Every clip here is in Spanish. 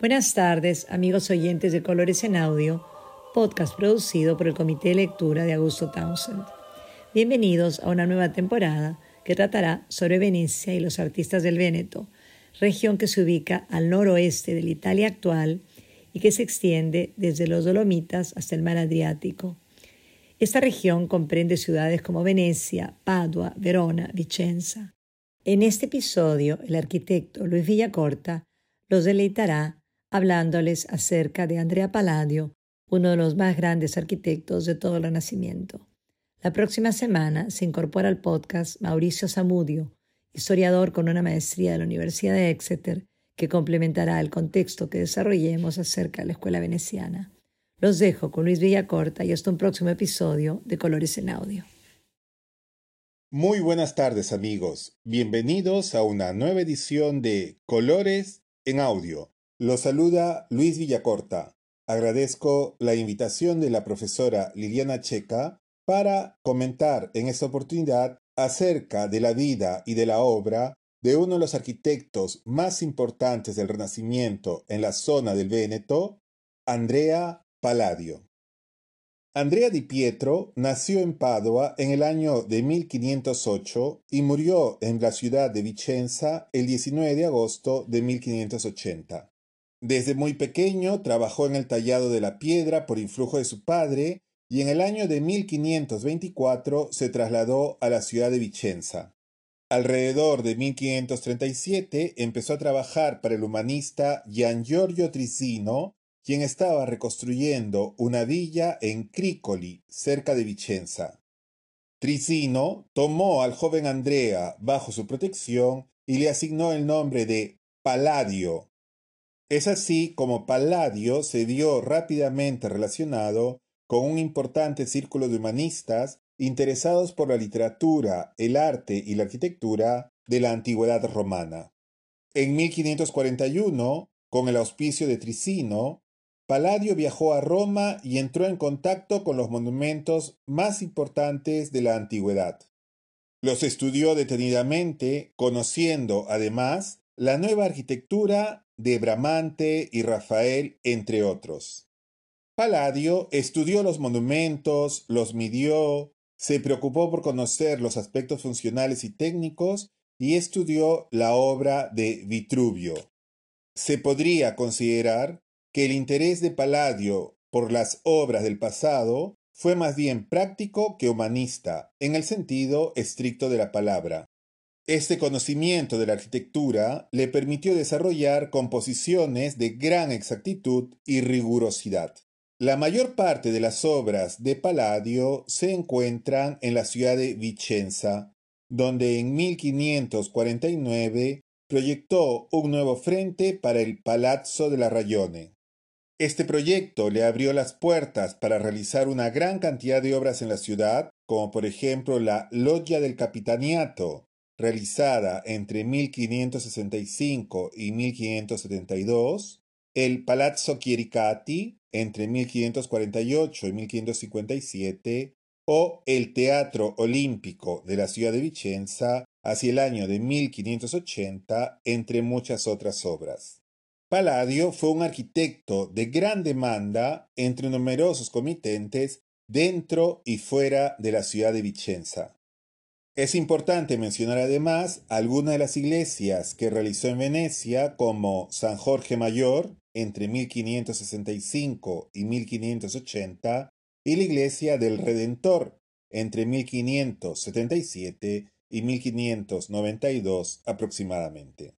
Buenas tardes, amigos oyentes de Colores en Audio, podcast producido por el Comité de Lectura de Augusto Townsend. Bienvenidos a una nueva temporada que tratará sobre Venecia y los artistas del Véneto, región que se ubica al noroeste de la Italia actual y que se extiende desde los Dolomitas hasta el mar Adriático. Esta región comprende ciudades como Venecia, Padua, Verona, Vicenza. En este episodio, el arquitecto Luis Villacorta los deleitará hablándoles acerca de Andrea Palladio, uno de los más grandes arquitectos de todo el Renacimiento. La próxima semana se incorpora al podcast Mauricio Zamudio, historiador con una maestría de la Universidad de Exeter, que complementará el contexto que desarrollemos acerca de la escuela veneciana. Los dejo con Luis Villacorta y hasta un próximo episodio de Colores en Audio. Muy buenas tardes amigos, bienvenidos a una nueva edición de Colores en Audio lo saluda Luis Villacorta. Agradezco la invitación de la profesora Liliana Checa para comentar en esta oportunidad acerca de la vida y de la obra de uno de los arquitectos más importantes del Renacimiento en la zona del Véneto, Andrea Palladio. Andrea di Pietro nació en Padua en el año de 1508 y murió en la ciudad de Vicenza el 19 de agosto de 1580. Desde muy pequeño trabajó en el tallado de la piedra por influjo de su padre y en el año de 1524 se trasladó a la ciudad de Vicenza. Alrededor de 1537 empezó a trabajar para el humanista Gian Giorgio Tricino, quien estaba reconstruyendo una villa en Cricoli, cerca de Vicenza. Tricino tomó al joven Andrea bajo su protección y le asignó el nombre de Palladio, es así como Palladio se vio rápidamente relacionado con un importante círculo de humanistas interesados por la literatura, el arte y la arquitectura de la antigüedad romana. En 1541, con el auspicio de Tricino, Palladio viajó a Roma y entró en contacto con los monumentos más importantes de la antigüedad. Los estudió detenidamente, conociendo además la nueva arquitectura de Bramante y Rafael, entre otros. Palladio estudió los monumentos, los midió, se preocupó por conocer los aspectos funcionales y técnicos y estudió la obra de Vitruvio. Se podría considerar que el interés de Palladio por las obras del pasado fue más bien práctico que humanista, en el sentido estricto de la palabra. Este conocimiento de la arquitectura le permitió desarrollar composiciones de gran exactitud y rigurosidad. La mayor parte de las obras de Palladio se encuentran en la ciudad de Vicenza, donde en 1549 proyectó un nuevo frente para el Palazzo de la Rayone. Este proyecto le abrió las puertas para realizar una gran cantidad de obras en la ciudad, como por ejemplo la Loggia del Capitaniato, realizada entre 1565 y 1572, el Palazzo Chiericati entre 1548 y 1557 o el Teatro Olímpico de la ciudad de Vicenza hacia el año de 1580, entre muchas otras obras. Palladio fue un arquitecto de gran demanda entre numerosos comitentes dentro y fuera de la ciudad de Vicenza. Es importante mencionar además algunas de las iglesias que realizó en Venecia, como San Jorge Mayor entre 1565 y 1580 y la iglesia del Redentor entre 1577 y 1592 aproximadamente.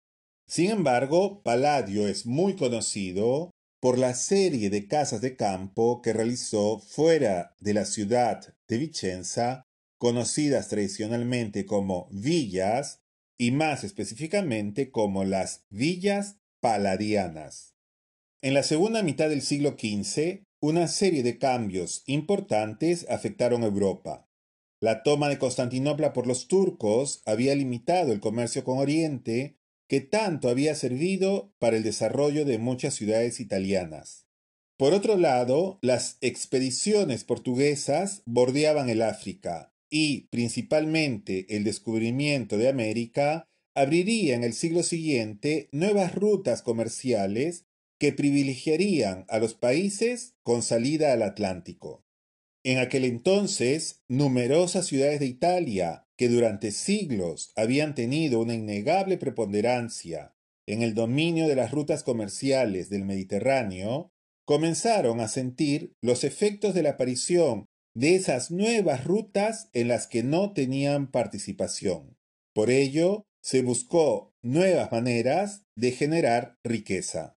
Sin embargo, Palladio es muy conocido por la serie de casas de campo que realizó fuera de la ciudad de Vicenza conocidas tradicionalmente como villas y más específicamente como las villas paladianas. En la segunda mitad del siglo XV, una serie de cambios importantes afectaron Europa. La toma de Constantinopla por los turcos había limitado el comercio con Oriente, que tanto había servido para el desarrollo de muchas ciudades italianas. Por otro lado, las expediciones portuguesas bordeaban el África y principalmente el descubrimiento de América abriría en el siglo siguiente nuevas rutas comerciales que privilegiarían a los países con salida al Atlántico. En aquel entonces, numerosas ciudades de Italia, que durante siglos habían tenido una innegable preponderancia en el dominio de las rutas comerciales del Mediterráneo, comenzaron a sentir los efectos de la aparición de esas nuevas rutas en las que no tenían participación. Por ello, se buscó nuevas maneras de generar riqueza.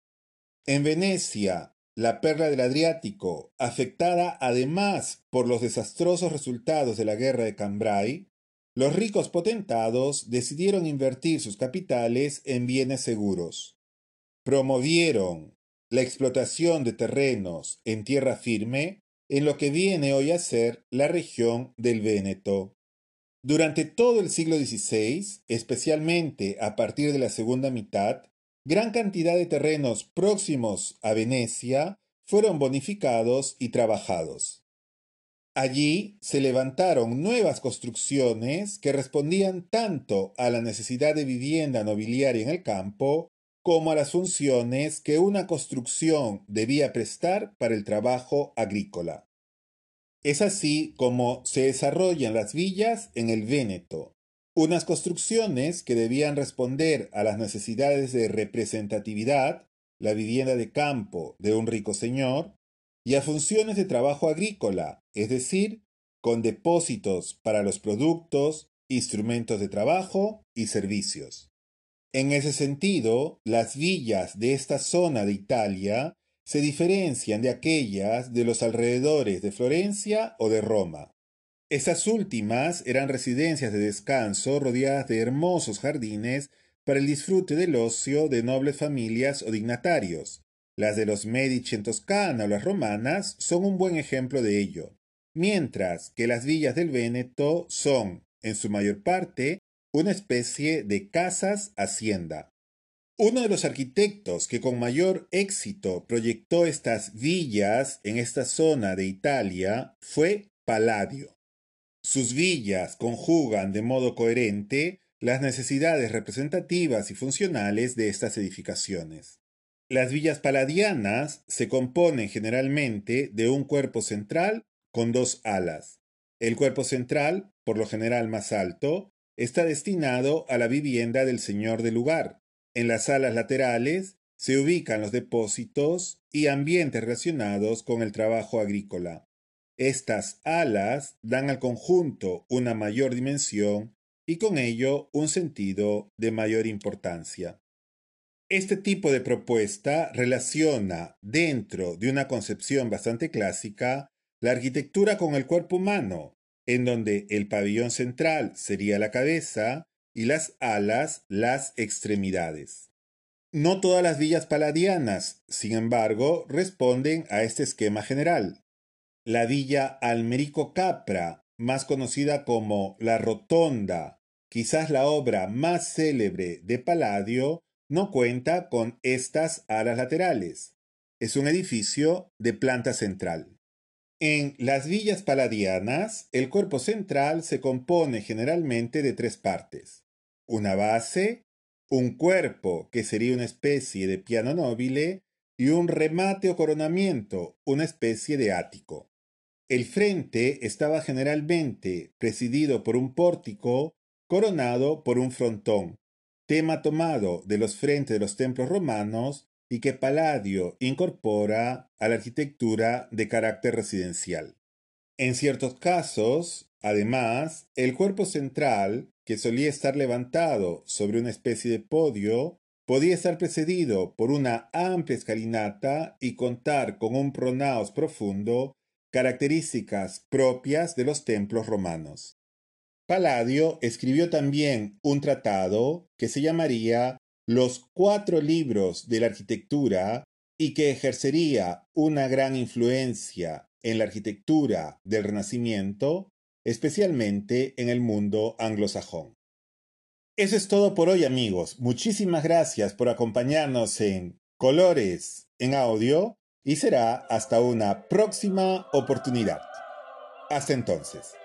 En Venecia, la perla del Adriático, afectada además por los desastrosos resultados de la guerra de Cambrai, los ricos potentados decidieron invertir sus capitales en bienes seguros. Promovieron la explotación de terrenos en tierra firme en lo que viene hoy a ser la región del Véneto. Durante todo el siglo XVI, especialmente a partir de la segunda mitad, gran cantidad de terrenos próximos a Venecia fueron bonificados y trabajados. Allí se levantaron nuevas construcciones que respondían tanto a la necesidad de vivienda nobiliaria en el campo como a las funciones que una construcción debía prestar para el trabajo agrícola. Es así como se desarrollan las villas en el Véneto, unas construcciones que debían responder a las necesidades de representatividad, la vivienda de campo de un rico señor, y a funciones de trabajo agrícola, es decir, con depósitos para los productos, instrumentos de trabajo y servicios. En ese sentido, las villas de esta zona de Italia se diferencian de aquellas de los alrededores de Florencia o de Roma. Estas últimas eran residencias de descanso rodeadas de hermosos jardines para el disfrute del ocio de nobles familias o dignatarios. Las de los Medici en Toscana o las romanas son un buen ejemplo de ello, mientras que las villas del Véneto son, en su mayor parte, una especie de casas hacienda. Uno de los arquitectos que con mayor éxito proyectó estas villas en esta zona de Italia fue Palladio. Sus villas conjugan de modo coherente las necesidades representativas y funcionales de estas edificaciones. Las villas paladianas se componen generalmente de un cuerpo central con dos alas. El cuerpo central, por lo general más alto, está destinado a la vivienda del señor del lugar. En las alas laterales se ubican los depósitos y ambientes relacionados con el trabajo agrícola. Estas alas dan al conjunto una mayor dimensión y con ello un sentido de mayor importancia. Este tipo de propuesta relaciona, dentro de una concepción bastante clásica, la arquitectura con el cuerpo humano, en donde el pabellón central sería la cabeza y las alas las extremidades. No todas las villas paladianas, sin embargo, responden a este esquema general. La villa Almerico Capra, más conocida como La Rotonda, quizás la obra más célebre de Palladio, no cuenta con estas alas laterales. Es un edificio de planta central. En las villas paladianas, el cuerpo central se compone generalmente de tres partes. Una base, un cuerpo que sería una especie de piano nobile y un remate o coronamiento, una especie de ático. El frente estaba generalmente presidido por un pórtico coronado por un frontón, tema tomado de los frentes de los templos romanos y que Palladio incorpora a la arquitectura de carácter residencial. En ciertos casos, además, el cuerpo central, que solía estar levantado sobre una especie de podio, podía estar precedido por una amplia escalinata y contar con un pronaos profundo características propias de los templos romanos. Palladio escribió también un tratado que se llamaría Los cuatro libros de la arquitectura y que ejercería una gran influencia en la arquitectura del Renacimiento, especialmente en el mundo anglosajón. Eso es todo por hoy amigos. Muchísimas gracias por acompañarnos en Colores en Audio y será hasta una próxima oportunidad. Hasta entonces.